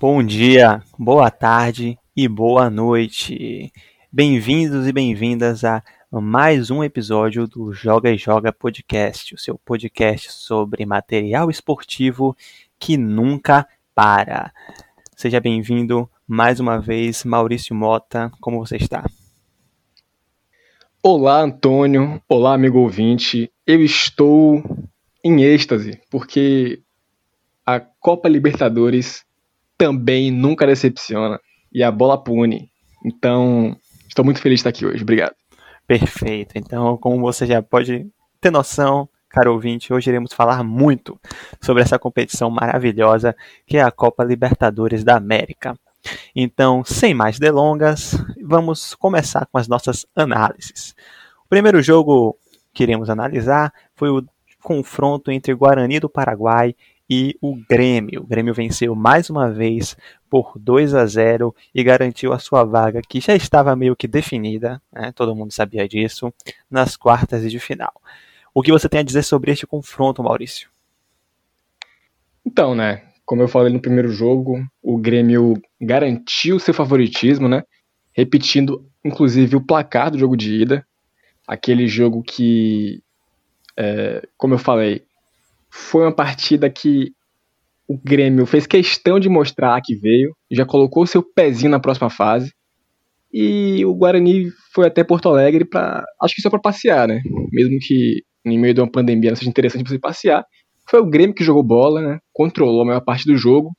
Bom dia, boa tarde e boa noite. Bem-vindos e bem-vindas a mais um episódio do Joga e Joga Podcast, o seu podcast sobre material esportivo que nunca para. Seja bem-vindo mais uma vez, Maurício Mota, como você está? Olá, Antônio. Olá, amigo ouvinte. Eu estou em êxtase, porque a Copa Libertadores também nunca decepciona e a bola pune. Então, estou muito feliz de estar aqui hoje. Obrigado. Perfeito. Então, como você já pode ter noção, caro ouvinte, hoje iremos falar muito sobre essa competição maravilhosa que é a Copa Libertadores da América. Então, sem mais delongas, vamos começar com as nossas análises. O primeiro jogo que iremos analisar foi o confronto entre Guarani do Paraguai e o Grêmio. O Grêmio venceu mais uma vez por 2 a 0 e garantiu a sua vaga, que já estava meio que definida, né? todo mundo sabia disso, nas quartas de final. O que você tem a dizer sobre este confronto, Maurício? Então, né, como eu falei no primeiro jogo, o Grêmio garantiu seu favoritismo, né, repetindo inclusive o placar do jogo de ida, aquele jogo que, é, como eu falei, foi uma partida que o Grêmio fez questão de mostrar que veio, já colocou seu pezinho na próxima fase. E o Guarani foi até Porto Alegre para, acho que só para passear, né? Mesmo que em meio de uma pandemia não seja interessante você passear. Foi o Grêmio que jogou bola, né? Controlou a maior parte do jogo.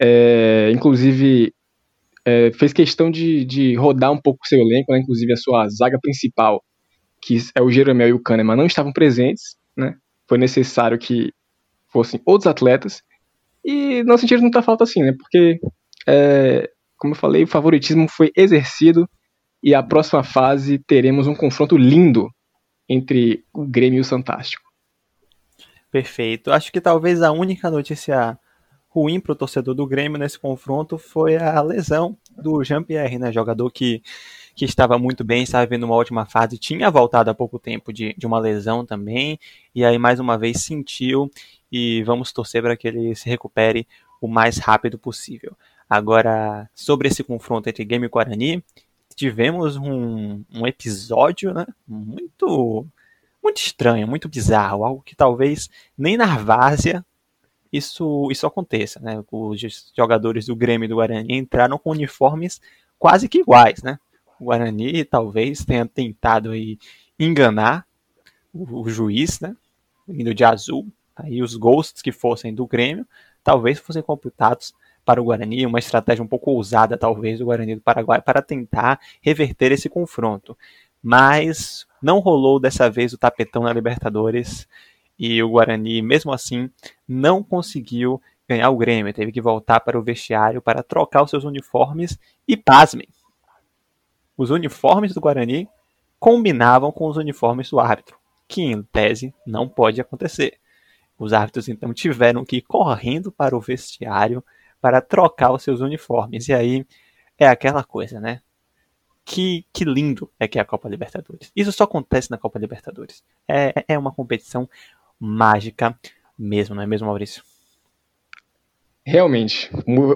É, inclusive é, fez questão de, de rodar um pouco o seu elenco, né? inclusive a sua zaga principal, que é o Jeromel e o Kahneman, não estavam presentes, né? Foi necessário que fossem outros atletas. E não sentiram muita falta assim, né? Porque, é, como eu falei, o favoritismo foi exercido e a próxima fase teremos um confronto lindo entre o Grêmio e o Santástico. Perfeito. Acho que talvez a única notícia ruim para o torcedor do Grêmio nesse confronto foi a lesão do Jean-Pierre, né? Jogador que que estava muito bem, estava vendo uma ótima fase, tinha voltado há pouco tempo de, de uma lesão também, e aí mais uma vez sentiu, e vamos torcer para que ele se recupere o mais rápido possível. Agora, sobre esse confronto entre Game e Guarani, tivemos um, um episódio né, muito, muito estranho, muito bizarro, algo que talvez nem na Várzea isso, isso aconteça. Né? Os jogadores do Grêmio e do Guarani entraram com uniformes quase que iguais, né? O Guarani talvez tenha tentado aí enganar o, o juiz, né? Indo de azul. Aí os gols que fossem do Grêmio talvez fossem computados para o Guarani, uma estratégia um pouco ousada, talvez, do Guarani do Paraguai para tentar reverter esse confronto. Mas não rolou dessa vez o tapetão na Libertadores e o Guarani, mesmo assim, não conseguiu ganhar o Grêmio. Teve que voltar para o vestiário para trocar os seus uniformes e, pasmem, os uniformes do Guarani combinavam com os uniformes do árbitro, que em tese não pode acontecer. Os árbitros então tiveram que ir correndo para o vestiário para trocar os seus uniformes. E aí é aquela coisa, né? Que, que lindo é que é a Copa Libertadores. Isso só acontece na Copa Libertadores. É, é uma competição mágica mesmo, não é mesmo, Maurício? Realmente.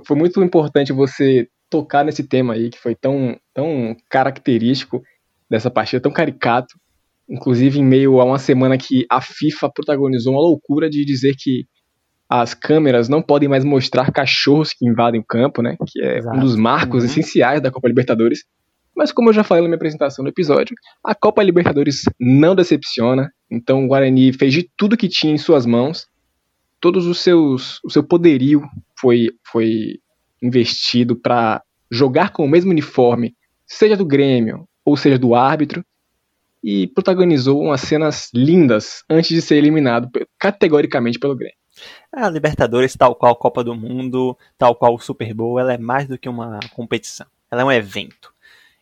Foi muito importante você tocar nesse tema aí que foi tão, tão característico dessa partida, tão caricato, inclusive em meio a uma semana que a FIFA protagonizou uma loucura de dizer que as câmeras não podem mais mostrar cachorros que invadem o campo, né? Que é Exato. um dos marcos uhum. essenciais da Copa Libertadores. Mas como eu já falei na minha apresentação no episódio, a Copa Libertadores não decepciona. Então o Guarani fez de tudo que tinha em suas mãos. Todos os seus, o seu poderio foi, foi investido para jogar com o mesmo uniforme, seja do Grêmio ou seja do árbitro, e protagonizou umas cenas lindas antes de ser eliminado categoricamente pelo Grêmio. A Libertadores, tal qual a Copa do Mundo, tal qual o Super Bowl, ela é mais do que uma competição, ela é um evento.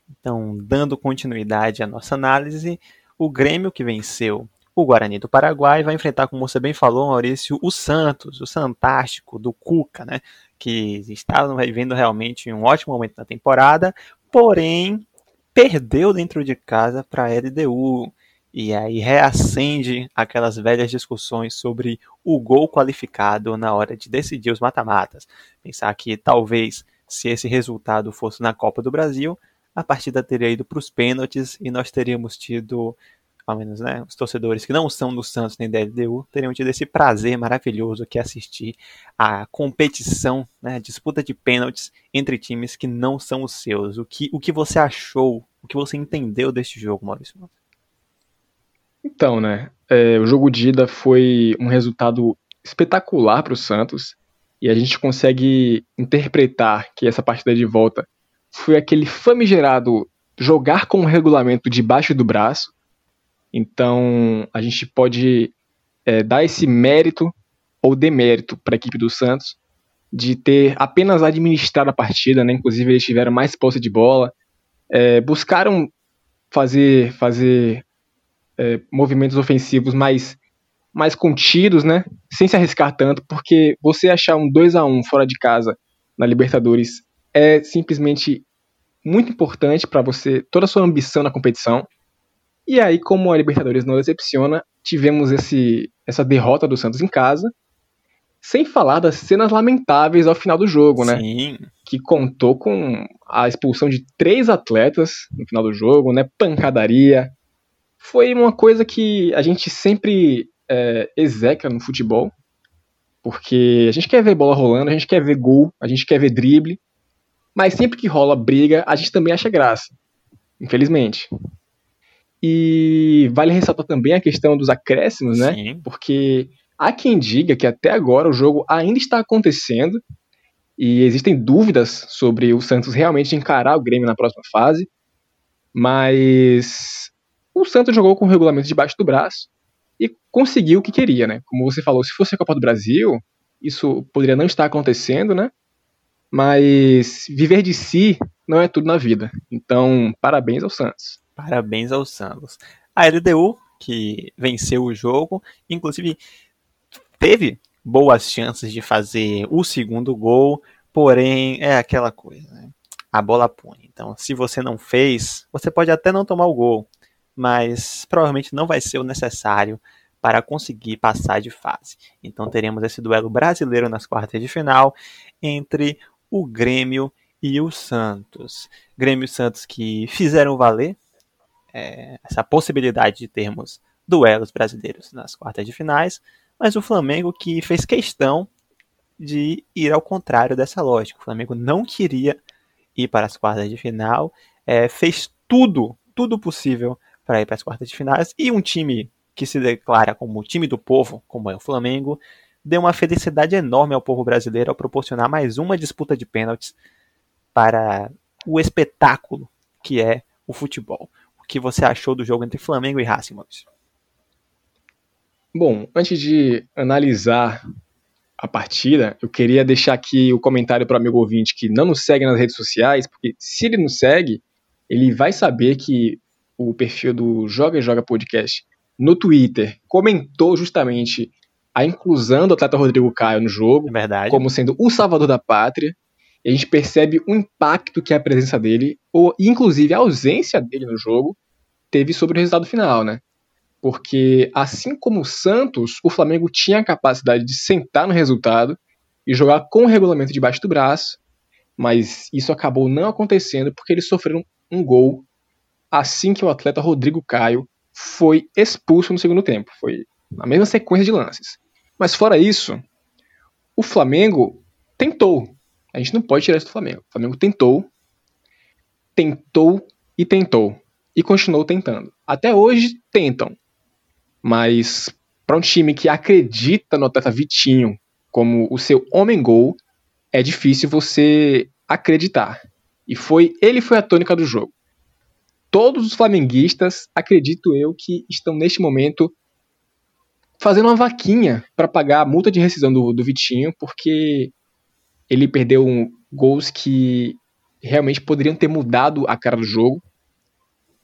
Então, dando continuidade à nossa análise, o Grêmio que venceu o Guarani do Paraguai vai enfrentar, como você bem falou, Maurício, o Santos, o Santástico do Cuca, né? Que estava vivendo realmente um ótimo momento na temporada, porém perdeu dentro de casa para a LDU. e aí reacende aquelas velhas discussões sobre o gol qualificado na hora de decidir os mata-matas. Pensar que talvez se esse resultado fosse na Copa do Brasil, a partida teria ido para os pênaltis e nós teríamos tido, ao menos né, os torcedores que não são do Santos nem da LDU, teriam tido esse prazer maravilhoso que é assistir a competição, né, disputa de pênaltis entre times que não são os seus. O que, o que você achou, o que você entendeu deste jogo, Maurício? Então, né, é, o jogo de ida foi um resultado espetacular para o Santos e a gente consegue interpretar que essa partida de volta foi aquele famigerado jogar com o regulamento debaixo do braço. Então a gente pode é, dar esse mérito ou demérito para a equipe do Santos de ter apenas administrado a partida, né? Inclusive eles tiveram mais posse de bola, é, buscaram fazer fazer é, movimentos ofensivos mais mais contidos, né? Sem se arriscar tanto, porque você achar um 2 a 1 fora de casa na Libertadores é simplesmente muito importante para você, toda a sua ambição na competição. E aí, como a Libertadores não decepciona, tivemos esse, essa derrota do Santos em casa, sem falar das cenas lamentáveis ao final do jogo, né? Sim. Que contou com a expulsão de três atletas no final do jogo, né? Pancadaria. Foi uma coisa que a gente sempre é, execra no futebol, porque a gente quer ver bola rolando, a gente quer ver gol, a gente quer ver drible, mas sempre que rola briga, a gente também acha graça, infelizmente. E vale ressaltar também a questão dos acréscimos, né? Sim. Porque há quem diga que até agora o jogo ainda está acontecendo e existem dúvidas sobre o Santos realmente encarar o Grêmio na próxima fase, mas o Santos jogou com o regulamento debaixo do braço e conseguiu o que queria, né? Como você falou, se fosse a Copa do Brasil, isso poderia não estar acontecendo, né? Mas viver de si não é tudo na vida. Então, parabéns ao Santos. Parabéns ao Santos. A LDU, que venceu o jogo, inclusive teve boas chances de fazer o segundo gol, porém é aquela coisa, né? A bola põe. Então, se você não fez, você pode até não tomar o gol, mas provavelmente não vai ser o necessário para conseguir passar de fase. Então teremos esse duelo brasileiro nas quartas de final entre o Grêmio e o Santos. Grêmio e Santos que fizeram valer é, essa possibilidade de termos duelos brasileiros nas quartas de finais, mas o Flamengo que fez questão de ir ao contrário dessa lógica. O Flamengo não queria ir para as quartas de final, é, fez tudo, tudo possível para ir para as quartas de finais e um time que se declara como o time do povo, como é o Flamengo, deu uma felicidade enorme ao povo brasileiro ao proporcionar mais uma disputa de pênaltis para o espetáculo que é o futebol. Que você achou do jogo entre Flamengo e Racing, Maurício? Bom, antes de analisar a partida, eu queria deixar aqui o comentário para o amigo ouvinte que não nos segue nas redes sociais, porque se ele nos segue, ele vai saber que o perfil do Joga e Joga Podcast no Twitter comentou justamente a inclusão do atleta Rodrigo Caio no jogo, é como sendo o salvador da pátria. A gente percebe o impacto que a presença dele, ou inclusive a ausência dele no jogo, teve sobre o resultado final, né? Porque assim como o Santos, o Flamengo tinha a capacidade de sentar no resultado e jogar com o regulamento debaixo do braço, mas isso acabou não acontecendo porque eles sofreram um gol assim que o atleta Rodrigo Caio foi expulso no segundo tempo. Foi na mesma sequência de lances. Mas fora isso, o Flamengo tentou. A gente não pode tirar isso do Flamengo. O Flamengo tentou, tentou e tentou. E continuou tentando. Até hoje tentam. Mas para um time que acredita no atleta Vitinho como o seu homem-gol, é difícil você acreditar. E foi ele foi a tônica do jogo. Todos os flamenguistas, acredito eu, que estão neste momento fazendo uma vaquinha para pagar a multa de rescisão do, do Vitinho, porque ele perdeu um, gols que realmente poderiam ter mudado a cara do jogo,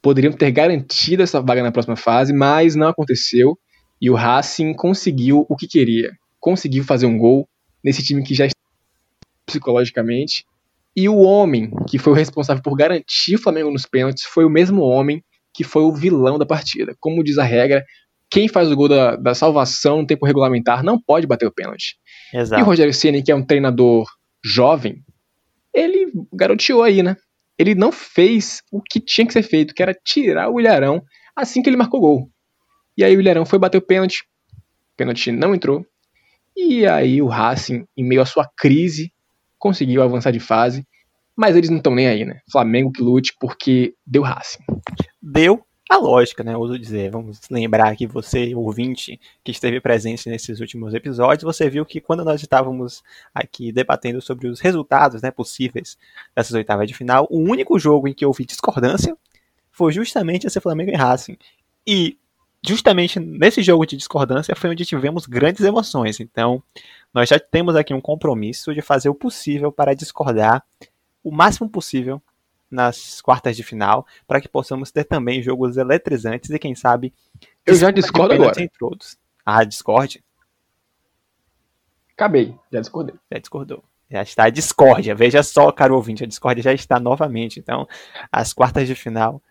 poderiam ter garantido essa vaga na próxima fase, mas não aconteceu e o Racing conseguiu o que queria, conseguiu fazer um gol nesse time que já está psicologicamente. E o homem que foi o responsável por garantir o Flamengo nos pênaltis foi o mesmo homem que foi o vilão da partida. Como diz a regra, quem faz o gol da, da salvação no tempo regulamentar não pode bater o pênalti. Exato. E o Rogério Ceni, que é um treinador jovem, ele garoteou aí, né? Ele não fez o que tinha que ser feito, que era tirar o Ilharão assim que ele marcou o gol. E aí o Ilharão foi bater o pênalti, o pênalti não entrou. E aí o Racing, em meio à sua crise, conseguiu avançar de fase. Mas eles não estão nem aí, né? Flamengo que lute porque deu Racing. Deu a lógica, né? Uso dizer, vamos lembrar que você, ouvinte, que esteve presente nesses últimos episódios, você viu que quando nós estávamos aqui debatendo sobre os resultados né, possíveis dessas oitavas de final, o único jogo em que houve discordância foi justamente esse Flamengo e Racing. E justamente nesse jogo de discordância foi onde tivemos grandes emoções. Então, nós já temos aqui um compromisso de fazer o possível para discordar o máximo possível nas quartas de final, para que possamos ter também jogos eletrizantes e quem sabe. Eu já discordo agora. Entre outros. Ah, discorde? Acabei, já discordei. Já discordou. Já está a discórdia. Veja só, caro ouvinte, a discórdia já está novamente. Então, as quartas de final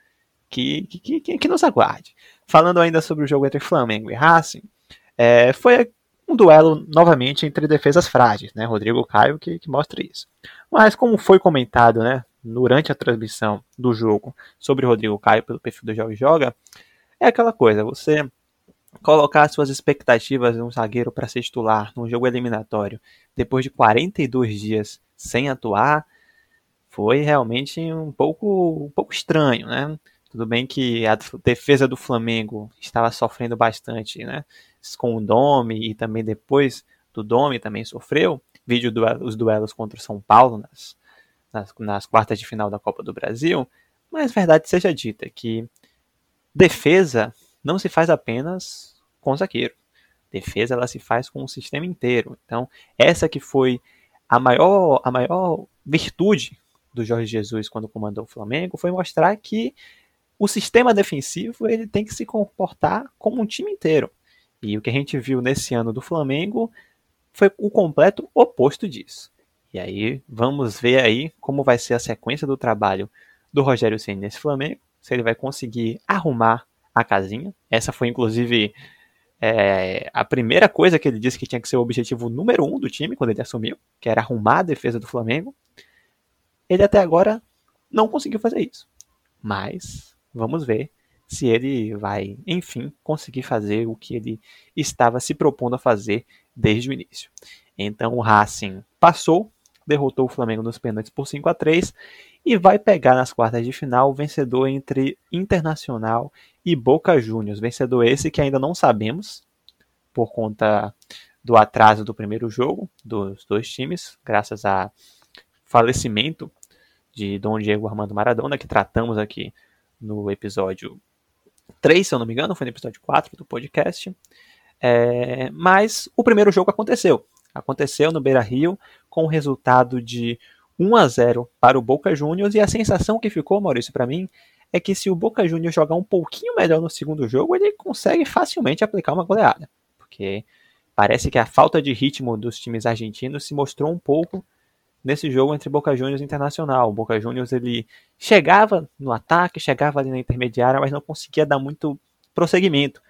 que, que, que, que nos aguarde. Falando ainda sobre o jogo entre Flamengo e Racing, é, foi um duelo novamente entre defesas frágeis, né? Rodrigo Caio que, que mostra isso. Mas como foi comentado, né, durante a transmissão do jogo sobre Rodrigo Caio pelo perfil do Jogo Joga, é aquela coisa, você colocar suas expectativas de um zagueiro para ser titular num jogo eliminatório depois de 42 dias sem atuar foi realmente um pouco, um pouco estranho, né? Tudo bem que a defesa do Flamengo estava sofrendo bastante, né? Com o Domi e também depois do Domi também sofreu. Vídeo os duelos contra o São Paulo nas nas, nas quartas de final da Copa do Brasil, mas verdade seja dita que defesa não se faz apenas com o zagueiro. Defesa ela se faz com o sistema inteiro. Então, essa que foi a maior, a maior virtude do Jorge Jesus quando comandou o Flamengo foi mostrar que o sistema defensivo ele tem que se comportar como um time inteiro. E o que a gente viu nesse ano do Flamengo foi o completo oposto disso. E aí vamos ver aí como vai ser a sequência do trabalho do Rogério Ceni nesse Flamengo, se ele vai conseguir arrumar a casinha. Essa foi inclusive é, a primeira coisa que ele disse que tinha que ser o objetivo número um do time quando ele assumiu, que era arrumar a defesa do Flamengo. Ele até agora não conseguiu fazer isso. Mas vamos ver se ele vai, enfim, conseguir fazer o que ele estava se propondo a fazer desde o início. Então o Racing passou derrotou o Flamengo nos pênaltis por 5 a 3 e vai pegar nas quartas de final o vencedor entre Internacional e Boca Juniors. Vencedor esse que ainda não sabemos por conta do atraso do primeiro jogo dos dois times, graças a falecimento de Dom Diego Armando Maradona, que tratamos aqui no episódio 3, se eu não me engano, foi no episódio 4 do podcast. É, mas o primeiro jogo aconteceu. Aconteceu no Beira Rio com o resultado de 1 a 0 para o Boca Juniors e a sensação que ficou, Maurício, para mim, é que se o Boca Juniors jogar um pouquinho melhor no segundo jogo, ele consegue facilmente aplicar uma goleada, porque parece que a falta de ritmo dos times argentinos se mostrou um pouco nesse jogo entre Boca Juniors e Internacional. O Boca Juniors ele chegava no ataque, chegava ali na intermediária, mas não conseguia dar muito prosseguimento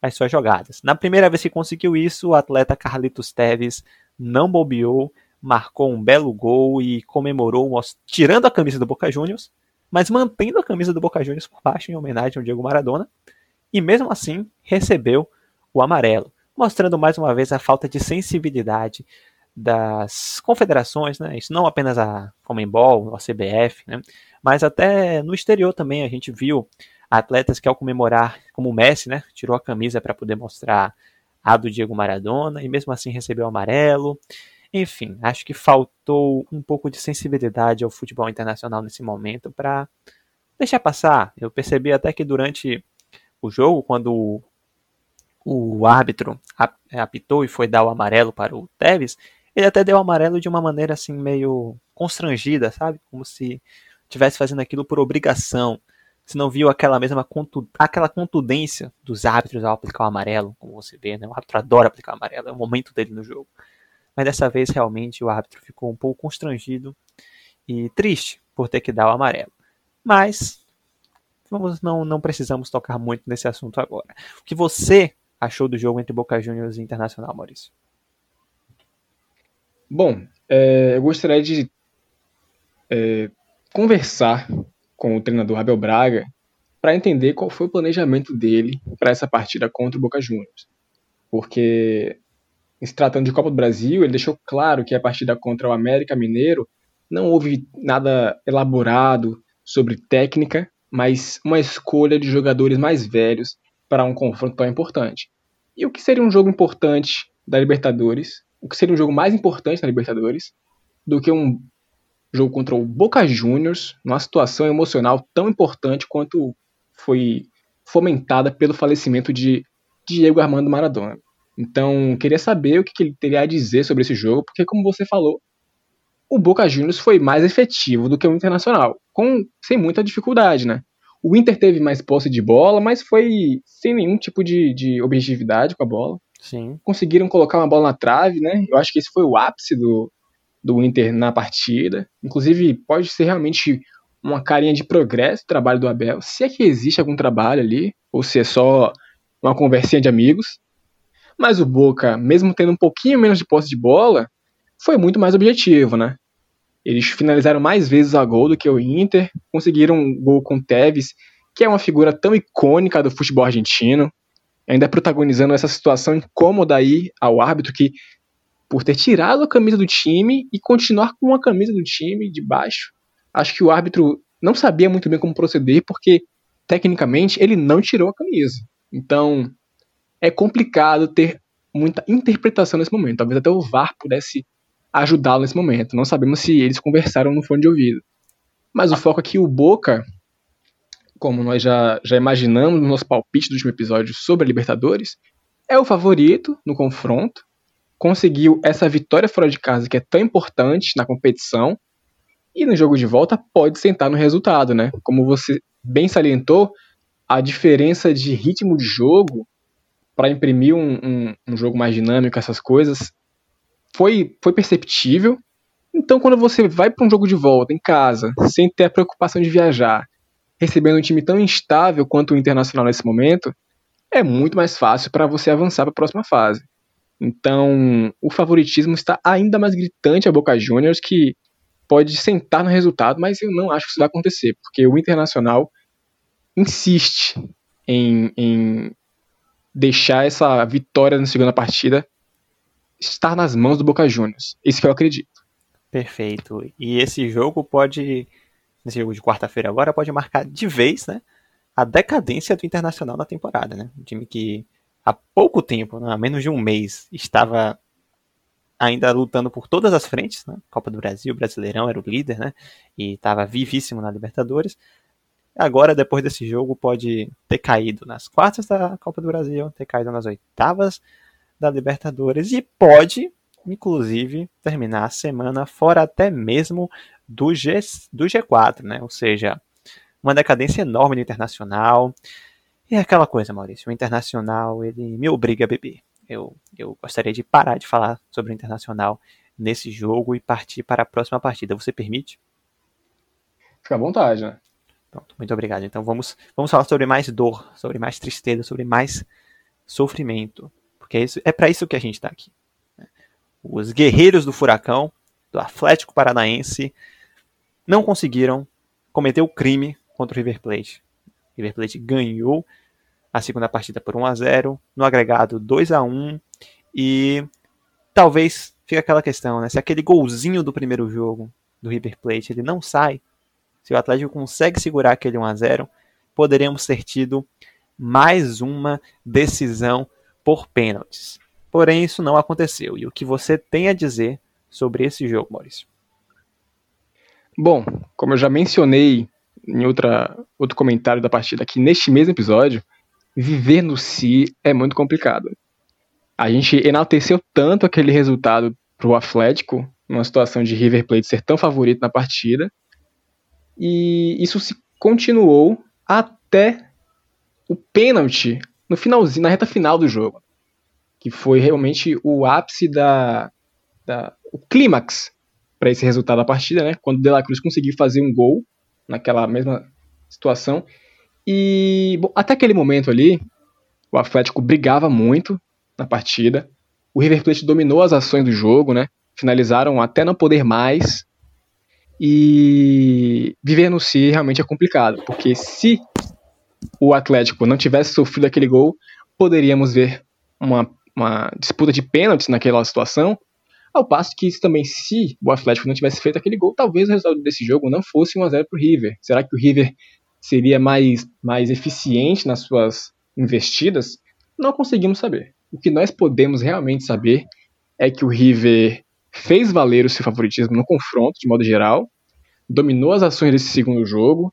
as suas jogadas. Na primeira vez que conseguiu isso, o atleta Carlitos Teves não bobeou, marcou um belo gol e comemorou tirando a camisa do Boca Juniors, mas mantendo a camisa do Boca Juniors por baixo em homenagem ao Diego Maradona, e mesmo assim recebeu o amarelo, mostrando mais uma vez a falta de sensibilidade das confederações, né? Isso não apenas a Comembol, a CBF, né? Mas até no exterior também a gente viu atletas que ao comemorar, como o Messi, né, tirou a camisa para poder mostrar a do Diego Maradona e mesmo assim recebeu o amarelo. Enfim, acho que faltou um pouco de sensibilidade ao futebol internacional nesse momento para deixar passar. Eu percebi até que durante o jogo, quando o árbitro apitou e foi dar o amarelo para o Tevez, ele até deu o amarelo de uma maneira assim meio constrangida, sabe? Como se estivesse fazendo aquilo por obrigação. Você não viu aquela mesma contu aquela contundência dos árbitros ao aplicar o amarelo, como você vê, né? O árbitro adora aplicar o amarelo, é o momento dele no jogo. Mas dessa vez realmente o árbitro ficou um pouco constrangido e triste por ter que dar o amarelo. Mas vamos, não, não precisamos tocar muito nesse assunto agora. O que você achou do jogo entre Boca Juniors e Internacional, Maurício? Bom, é, eu gostaria de é, conversar com o treinador Abel Braga para entender qual foi o planejamento dele para essa partida contra o Boca Juniors. Porque, se tratando de Copa do Brasil, ele deixou claro que a partida contra o América Mineiro não houve nada elaborado sobre técnica, mas uma escolha de jogadores mais velhos para um confronto tão importante. E o que seria um jogo importante da Libertadores? O que seria um jogo mais importante da Libertadores do que um jogo contra o Boca Juniors, numa situação emocional tão importante quanto foi fomentada pelo falecimento de Diego Armando Maradona. Então, queria saber o que ele teria a dizer sobre esse jogo, porque, como você falou, o Boca Juniors foi mais efetivo do que o Internacional, com sem muita dificuldade, né? O Inter teve mais posse de bola, mas foi sem nenhum tipo de, de objetividade com a bola. Sim. Conseguiram colocar uma bola na trave, né? Eu acho que esse foi o ápice do, do Inter na partida. Inclusive, pode ser realmente uma carinha de progresso o trabalho do Abel, se é que existe algum trabalho ali, ou se é só uma conversinha de amigos. Mas o Boca, mesmo tendo um pouquinho menos de posse de bola, foi muito mais objetivo, né? Eles finalizaram mais vezes a gol do que o Inter, conseguiram um gol com o Tevez, que é uma figura tão icônica do futebol argentino, ainda protagonizando essa situação incômoda aí ao árbitro que, por ter tirado a camisa do time e continuar com a camisa do time de baixo, acho que o árbitro não sabia muito bem como proceder, porque tecnicamente ele não tirou a camisa. Então é complicado ter muita interpretação nesse momento. Talvez até o VAR pudesse ajudá-lo nesse momento. Não sabemos se eles conversaram no fone de ouvido. Mas o foco aqui, o Boca, como nós já, já imaginamos no nosso palpite do último episódio sobre a Libertadores, é o favorito no confronto. Conseguiu essa vitória fora de casa que é tão importante na competição e no jogo de volta pode sentar no resultado, né? Como você bem salientou, a diferença de ritmo de jogo para imprimir um, um, um, jogo mais dinâmico, essas coisas, foi, foi perceptível. Então, quando você vai para um jogo de volta em casa, sem ter a preocupação de viajar, recebendo um time tão instável quanto o Internacional nesse momento, é muito mais fácil para você avançar para a próxima fase. Então, o favoritismo está ainda mais gritante a Boca Juniors, que pode sentar no resultado, mas eu não acho que isso vai acontecer, porque o Internacional insiste em, em deixar essa vitória na segunda partida estar nas mãos do Boca Juniors. Isso que eu acredito. Perfeito. E esse jogo pode, nesse jogo de quarta-feira agora, pode marcar de vez, né, a decadência do Internacional na temporada, né? Um time que há pouco tempo, né, há menos de um mês, estava ainda lutando por todas as frentes, né? Copa do Brasil, Brasileirão era o líder, né? E estava vivíssimo na Libertadores. Agora, depois desse jogo, pode ter caído nas quartas da Copa do Brasil, ter caído nas oitavas da Libertadores e pode, inclusive, terminar a semana fora até mesmo do, G, do G4, né? Ou seja, uma decadência enorme no Internacional. E é aquela coisa, Maurício, o Internacional, ele me obriga a beber eu, eu gostaria de parar de falar sobre o Internacional nesse jogo e partir para a próxima partida. Você permite? Fica à vontade, né? Pronto, muito obrigado. Então vamos, vamos falar sobre mais dor, sobre mais tristeza, sobre mais sofrimento. Porque é, é para isso que a gente está aqui. Né? Os guerreiros do Furacão, do Atlético Paranaense, não conseguiram cometer o crime contra o River Plate. O River Plate ganhou a segunda partida por 1 a 0 no agregado 2 a 1 e talvez fique aquela questão, né? Se aquele golzinho do primeiro jogo do River Plate ele não sai, se o Atlético consegue segurar aquele 1 a 0 poderemos ter tido mais uma decisão por pênaltis. Porém, isso não aconteceu. E o que você tem a dizer sobre esse jogo, Maurício? Bom, como eu já mencionei em outra, outro comentário da partida aqui neste mesmo episódio, viver no si é muito complicado. A gente enalteceu tanto aquele resultado pro Atlético, numa situação de River Plate ser tão favorito na partida, e isso se continuou até o pênalti no finalzinho, na reta final do jogo, que foi realmente o ápice da, da o clímax para esse resultado da partida, né? Quando o De La Cruz conseguiu fazer um gol naquela mesma situação E bom, até aquele momento ali, o Atlético brigava muito na partida. O River Plate dominou as ações do jogo, né? Finalizaram até não poder mais. E viver no si realmente é complicado, porque se o Atlético não tivesse sofrido aquele gol, poderíamos ver uma, uma disputa de pênaltis naquela situação. Ao passo que também, se o Atlético não tivesse feito aquele gol, talvez o resultado desse jogo não fosse 1x0 para o River. Será que o River seria mais, mais eficiente nas suas investidas? Não conseguimos saber. O que nós podemos realmente saber é que o River fez valer o seu favoritismo no confronto, de modo geral, dominou as ações desse segundo jogo,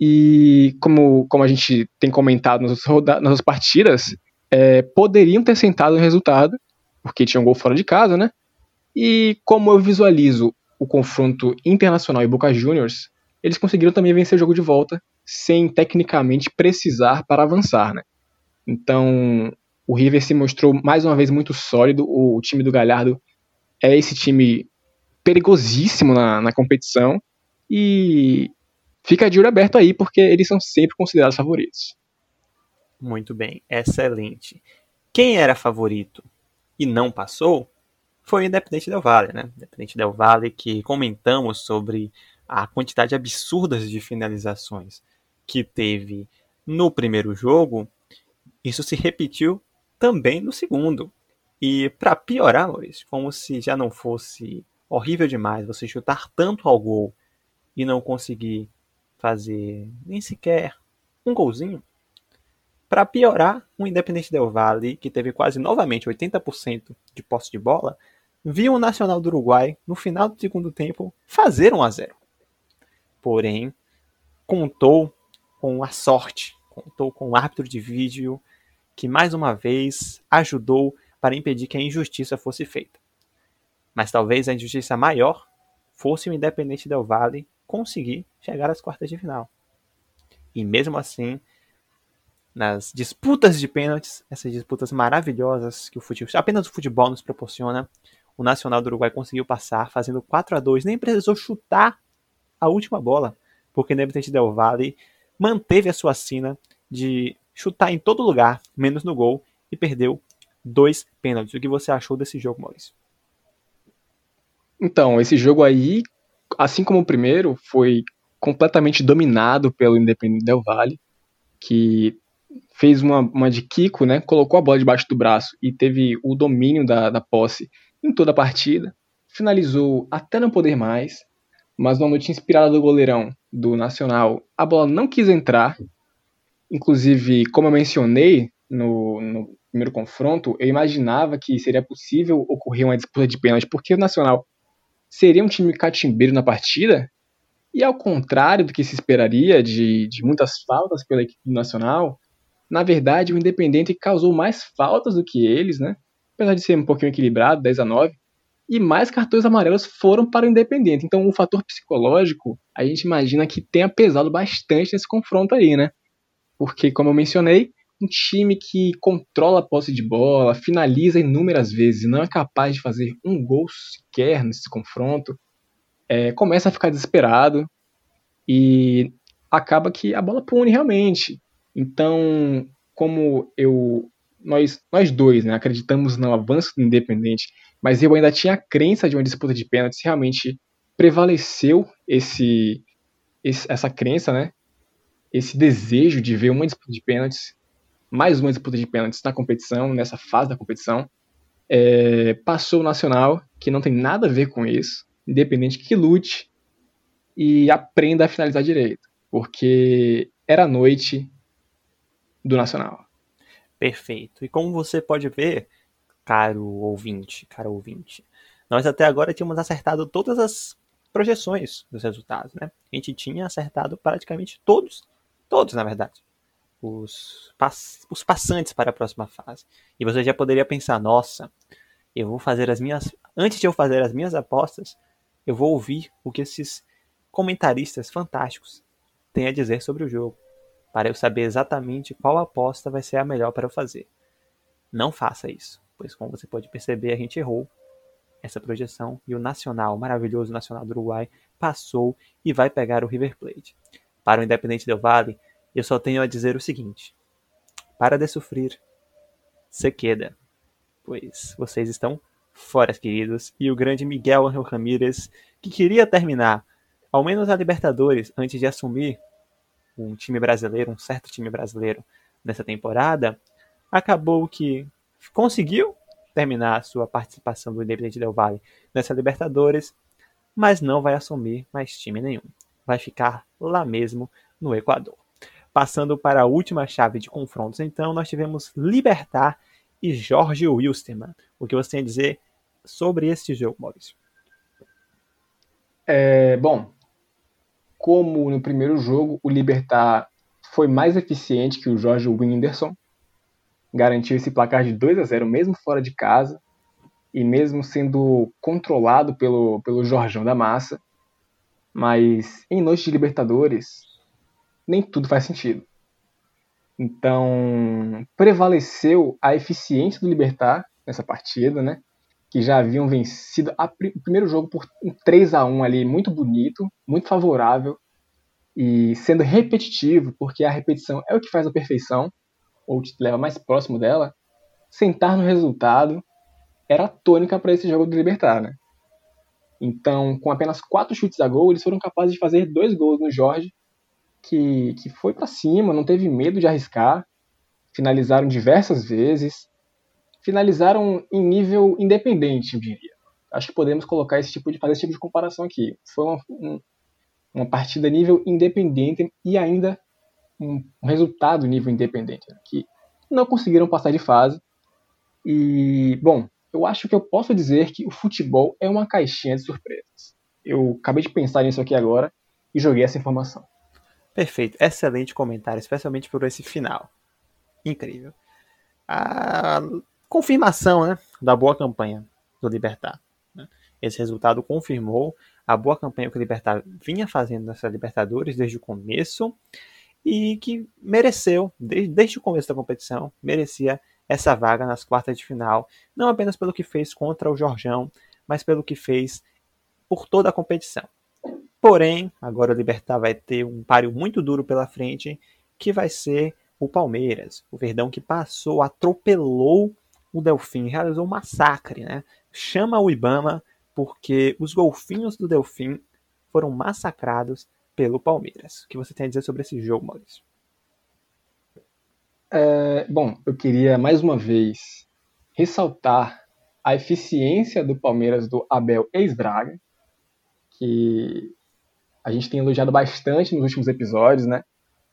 e como, como a gente tem comentado nas outras partidas, é, poderiam ter sentado o resultado, porque tinha um gol fora de casa, né? E como eu visualizo o confronto internacional e Boca Juniors, eles conseguiram também vencer o jogo de volta, sem tecnicamente precisar para avançar, né? Então, o River se mostrou mais uma vez muito sólido, o, o time do Galhardo é esse time perigosíssimo na, na competição, e fica de olho aberto aí, porque eles são sempre considerados favoritos. Muito bem, excelente. Quem era favorito e não passou foi o Independente Del Valle, né? Independente Del Valle que comentamos sobre a quantidade absurda de finalizações que teve no primeiro jogo, isso se repetiu também no segundo. E para piorar, Maurício, como se já não fosse horrível demais você chutar tanto ao gol e não conseguir fazer nem sequer um golzinho. Para piorar, o Independente Del Valle, que teve quase novamente 80% de posse de bola, viu o Nacional do Uruguai, no final do segundo tempo, fazer 1 a 0. Porém, contou com a sorte, contou com o árbitro de vídeo que mais uma vez ajudou para impedir que a injustiça fosse feita. Mas talvez a injustiça maior fosse o Independente Del Valle conseguir chegar às quartas de final. E mesmo assim, nas disputas de pênaltis, essas disputas maravilhosas que o futebol, apenas o futebol nos proporciona, o Nacional do Uruguai conseguiu passar fazendo 4 a 2 nem precisou chutar a última bola, porque o Independente Del Valle manteve a sua sina de chutar em todo lugar, menos no gol, e perdeu dois pênaltis. O que você achou desse jogo, Maurício? Então, esse jogo aí assim como o primeiro, foi completamente dominado pelo Independente Del Valle, que fez uma, uma de Kiko, né? Colocou a bola debaixo do braço e teve o domínio da, da posse em toda a partida. Finalizou até não poder mais, mas numa noite inspirada do goleirão do Nacional, a bola não quis entrar. Inclusive, como eu mencionei no, no primeiro confronto, eu imaginava que seria possível ocorrer uma disputa de pênalti, porque o Nacional seria um time catimbeiro na partida, e ao contrário do que se esperaria de, de muitas faltas pela equipe nacional, na verdade o Independente causou mais faltas do que eles, né? Apesar de ser um pouquinho equilibrado, 10 a 9, e mais cartões amarelos foram para o Independente. Então o fator psicológico, a gente imagina que tenha pesado bastante nesse confronto aí, né? Porque, como eu mencionei, um time que controla a posse de bola, finaliza inúmeras vezes e não é capaz de fazer um gol sequer nesse confronto, é, começa a ficar desesperado e acaba que a bola pune realmente. Então, como eu nós, nós dois né, acreditamos no avanço do Independente, mas eu ainda tinha a crença de uma disputa de pênaltis, realmente prevaleceu esse, esse, essa crença, né? Esse desejo de ver uma disputa de pênaltis mais uma disputa de pênaltis na competição, nessa fase da competição. É, passou o Nacional, que não tem nada a ver com isso, independente que lute e aprenda a finalizar direito, porque era a noite do Nacional. Perfeito. E como você pode ver, caro ouvinte, caro ouvinte, nós até agora tínhamos acertado todas as projeções dos resultados, né? A gente tinha acertado praticamente todos, todos na verdade os, pass os passantes para a próxima fase. E você já poderia pensar, nossa, eu vou fazer as minhas. Antes de eu fazer as minhas apostas, eu vou ouvir o que esses comentaristas fantásticos têm a dizer sobre o jogo, para eu saber exatamente qual aposta vai ser a melhor para eu fazer. Não faça isso, pois como você pode perceber, a gente errou essa projeção e o Nacional, o maravilhoso Nacional do Uruguai, passou e vai pegar o River Plate. Para o Independente Del Valle, eu só tenho a dizer o seguinte: para de sofrer, se queda, pois vocês estão fora, queridos, e o grande Miguel Angel Ramírez, que queria terminar ao menos a Libertadores antes de assumir um time brasileiro, um certo time brasileiro nessa temporada, acabou que conseguiu terminar a sua participação do Independente Del Valle nessa Libertadores, mas não vai assumir mais time nenhum. Vai ficar lá mesmo no Equador. Passando para a última chave de confrontos, então, nós tivemos Libertar e Jorge Wilstermann. O que você tem a dizer sobre este jogo, Maurício? É, bom, como no primeiro jogo, o Libertar foi mais eficiente que o Jorge Whindersson, garantiu esse placar de 2 a 0 mesmo fora de casa e mesmo sendo controlado pelo, pelo Jorjão da Massa. Mas em noite de Libertadores, nem tudo faz sentido. Então, prevaleceu a eficiência do Libertar nessa partida, né? Que já haviam vencido a, o primeiro jogo por um 3 a 1 ali, muito bonito, muito favorável e sendo repetitivo, porque a repetição é o que faz a perfeição ou te leva mais próximo dela, sentar no resultado era a tônica para esse jogo do Libertar, né? Então, com apenas quatro chutes a gol, eles foram capazes de fazer dois gols no Jorge, que, que foi para cima, não teve medo de arriscar, finalizaram diversas vezes, finalizaram em nível independente, eu diria. Acho que podemos colocar esse tipo de fazer esse tipo de comparação aqui. Foi uma, um, uma partida nível independente e ainda um, resultado nível independente, né, que não conseguiram passar de fase. E, bom, eu acho que eu posso dizer que o futebol é uma caixinha de surpresas. Eu acabei de pensar nisso aqui agora e joguei essa informação. Perfeito, excelente comentário, especialmente por esse final. Incrível. A confirmação né, da boa campanha do Libertar. Né? Esse resultado confirmou a boa campanha que o Libertar vinha fazendo nessa Libertadores desde o começo e que mereceu, desde, o começo da competição, merecia essa vaga nas quartas de final, não apenas pelo que fez contra o Jorjão, mas pelo que fez por toda a competição. Porém, agora o Libertar vai ter um páreo muito duro pela frente, que vai ser o Palmeiras, o Verdão que passou, atropelou o Delfim, realizou um massacre, né? Chama o Ibama porque os golfinhos do Delfim foram massacrados pelo Palmeiras. O que você tem a dizer sobre esse jogo, Maurício? É, bom, eu queria mais uma vez ressaltar a eficiência do Palmeiras do Abel ex-Braga, que a gente tem elogiado bastante nos últimos episódios, né?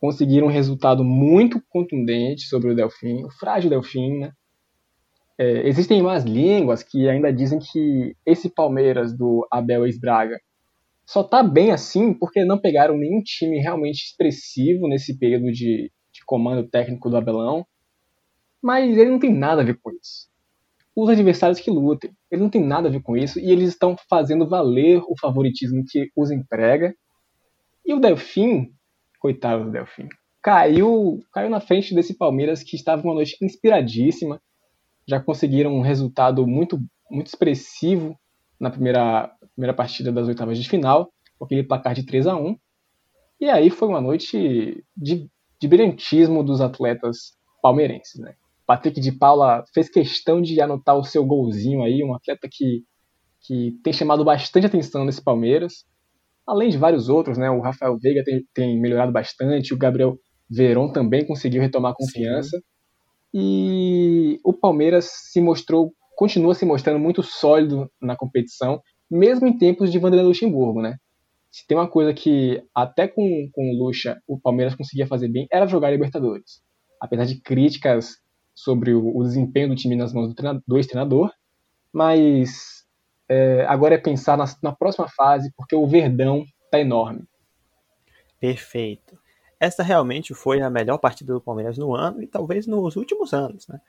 Conseguiram um resultado muito contundente sobre o Delfim, o frágil Delfim, né? É, existem mais línguas que ainda dizem que esse Palmeiras do Abel ex-Braga só tá bem assim porque não pegaram nenhum time realmente expressivo nesse período de, de comando técnico do Abelão. Mas ele não tem nada a ver com isso. Os adversários que lutem, ele não tem nada a ver com isso e eles estão fazendo valer o favoritismo que os emprega. E o Delfim, coitado do Delfim, caiu, caiu na frente desse Palmeiras que estava uma noite inspiradíssima. Já conseguiram um resultado muito, muito expressivo na primeira, primeira partida das oitavas de final, com aquele placar de 3 a 1 E aí foi uma noite de, de brilhantismo dos atletas palmeirenses. Né? Patrick de Paula fez questão de anotar o seu golzinho aí, um atleta que, que tem chamado bastante atenção nesse Palmeiras, além de vários outros, né? O Rafael Veiga tem, tem melhorado bastante, o Gabriel Veron também conseguiu retomar a confiança. Sim. E o Palmeiras se mostrou continua se mostrando muito sólido na competição, mesmo em tempos de Vanderlei Luxemburgo, né? Se tem uma coisa que até com, com o Lucha o Palmeiras conseguia fazer bem, era jogar Libertadores. Apesar de críticas sobre o, o desempenho do time nas mãos do, treinador, do ex-treinador, mas é, agora é pensar na, na próxima fase, porque o Verdão tá enorme. Perfeito. Essa realmente foi a melhor partida do Palmeiras no ano e talvez nos últimos anos, né?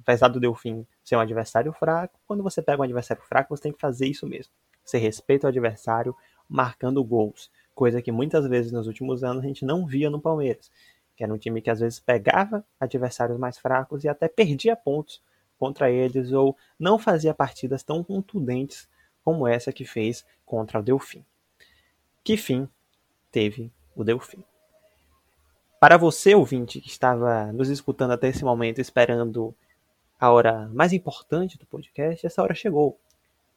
apesar do Delfim ser um adversário fraco, quando você pega um adversário fraco, você tem que fazer isso mesmo. Você respeita o adversário marcando gols, coisa que muitas vezes nos últimos anos a gente não via no Palmeiras, que era um time que às vezes pegava adversários mais fracos e até perdia pontos contra eles ou não fazia partidas tão contundentes como essa que fez contra o Delfim. Que fim teve o Delfim? Para você, ouvinte, que estava nos escutando até esse momento, esperando a hora mais importante do podcast, essa hora chegou.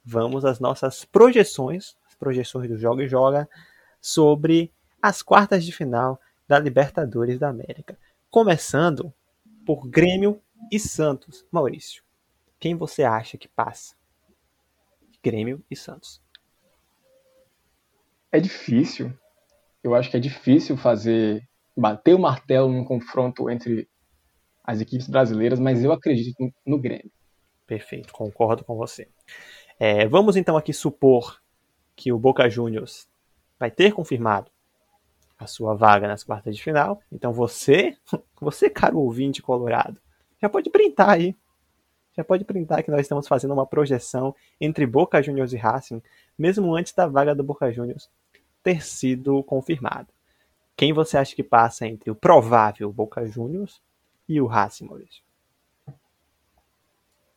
Vamos às nossas projeções, as projeções do Joga e Joga, sobre as quartas de final da Libertadores da América. Começando por Grêmio e Santos. Maurício, quem você acha que passa? Grêmio e Santos. É difícil. Eu acho que é difícil fazer bater o martelo num confronto entre as equipes brasileiras, mas eu acredito no Grêmio. Perfeito, concordo com você. É, vamos então aqui supor que o Boca Juniors vai ter confirmado a sua vaga nas quartas de final. Então você, você caro ouvinte colorado, já pode printar aí. Já pode printar que nós estamos fazendo uma projeção entre Boca Juniors e Racing, mesmo antes da vaga do Boca Juniors ter sido confirmada. Quem você acha que passa entre o provável Boca Juniors e o Racing, Maurício?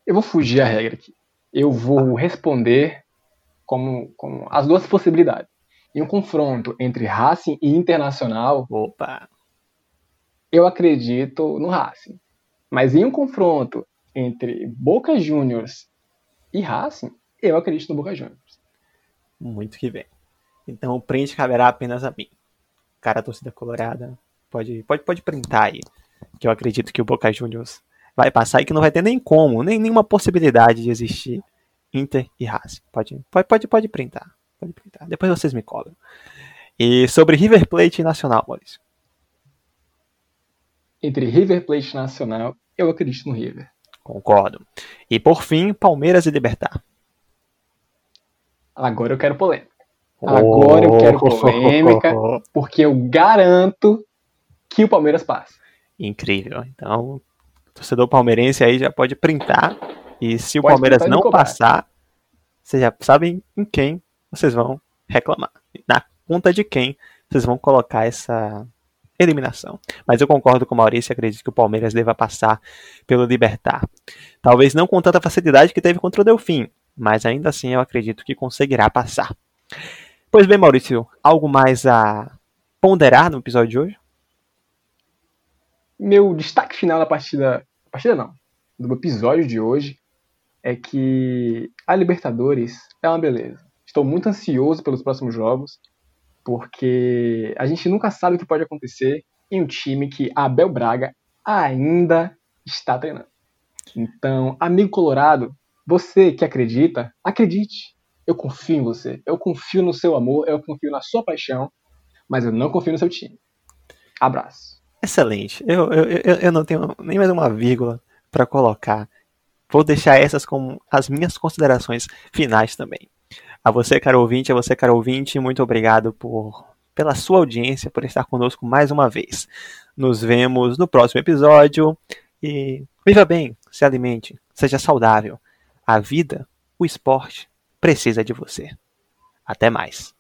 Eu vou fugir a regra aqui. Eu vou responder como, como as duas possibilidades. Em um confronto entre Racing e Internacional, Opa. eu acredito no Racing. Mas em um confronto entre Boca Juniors e Racing, eu acredito no Boca Juniors. Muito que bem. Então o print caberá apenas a mim. Cara, a torcida colorada, pode, pode, pode printar aí. Que eu acredito que o Boca Juniors vai passar e que não vai ter nem como, nem nenhuma possibilidade de existir Inter e Racing. Pode, pode, pode, pode printar. Pode printar. Depois vocês me cobram. E sobre River Plate e Nacional, Maurício. Entre River Plate Nacional, eu acredito no River. Concordo. E por fim, Palmeiras e Libertar. Agora eu quero polêmica. Agora eu quero polêmica, porque eu garanto que o Palmeiras passa. Incrível. Então, o torcedor palmeirense aí já pode printar. E se pode o Palmeiras não passar, vocês já sabem em quem vocês vão reclamar. Na conta de quem vocês vão colocar essa eliminação. Mas eu concordo com o Maurício e acredito que o Palmeiras deva passar pelo Libertar. Talvez não com tanta facilidade que teve contra o Delfim, mas ainda assim eu acredito que conseguirá passar. Pois bem, Maurício, algo mais a ponderar no episódio de hoje? Meu destaque final da partida, partida não, do episódio de hoje é que a Libertadores é uma beleza. Estou muito ansioso pelos próximos jogos, porque a gente nunca sabe o que pode acontecer em um time que Abel Braga ainda está treinando. Então, amigo colorado, você que acredita, acredite. Eu confio em você, eu confio no seu amor, eu confio na sua paixão, mas eu não confio no seu time. Abraço. Excelente. Eu, eu, eu, eu não tenho nem mais uma vírgula para colocar. Vou deixar essas como as minhas considerações finais também. A você, caro ouvinte, a você, caro ouvinte, muito obrigado por pela sua audiência, por estar conosco mais uma vez. Nos vemos no próximo episódio e viva bem, se alimente, seja saudável. A vida, o esporte, precisa de você. Até mais.